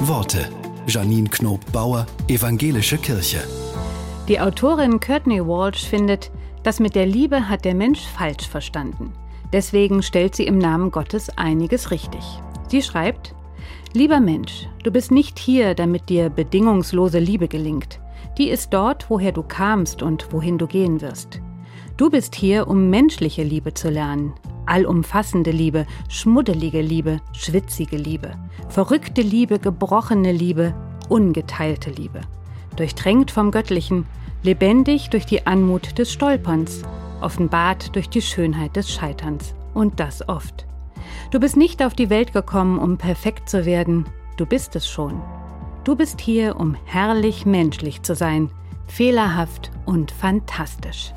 Worte. Janine Knob-Bauer, Evangelische Kirche. Die Autorin Courtney Walsh findet, das mit der Liebe hat der Mensch falsch verstanden. Deswegen stellt sie im Namen Gottes einiges richtig. Sie schreibt, Lieber Mensch, du bist nicht hier, damit dir bedingungslose Liebe gelingt. Die ist dort, woher du kamst und wohin du gehen wirst. Du bist hier, um menschliche Liebe zu lernen. Allumfassende Liebe, schmuddelige Liebe, schwitzige Liebe, verrückte Liebe, gebrochene Liebe, ungeteilte Liebe. Durchtränkt vom Göttlichen, lebendig durch die Anmut des Stolperns, offenbart durch die Schönheit des Scheiterns. Und das oft. Du bist nicht auf die Welt gekommen, um perfekt zu werden, du bist es schon. Du bist hier, um herrlich menschlich zu sein, fehlerhaft und fantastisch.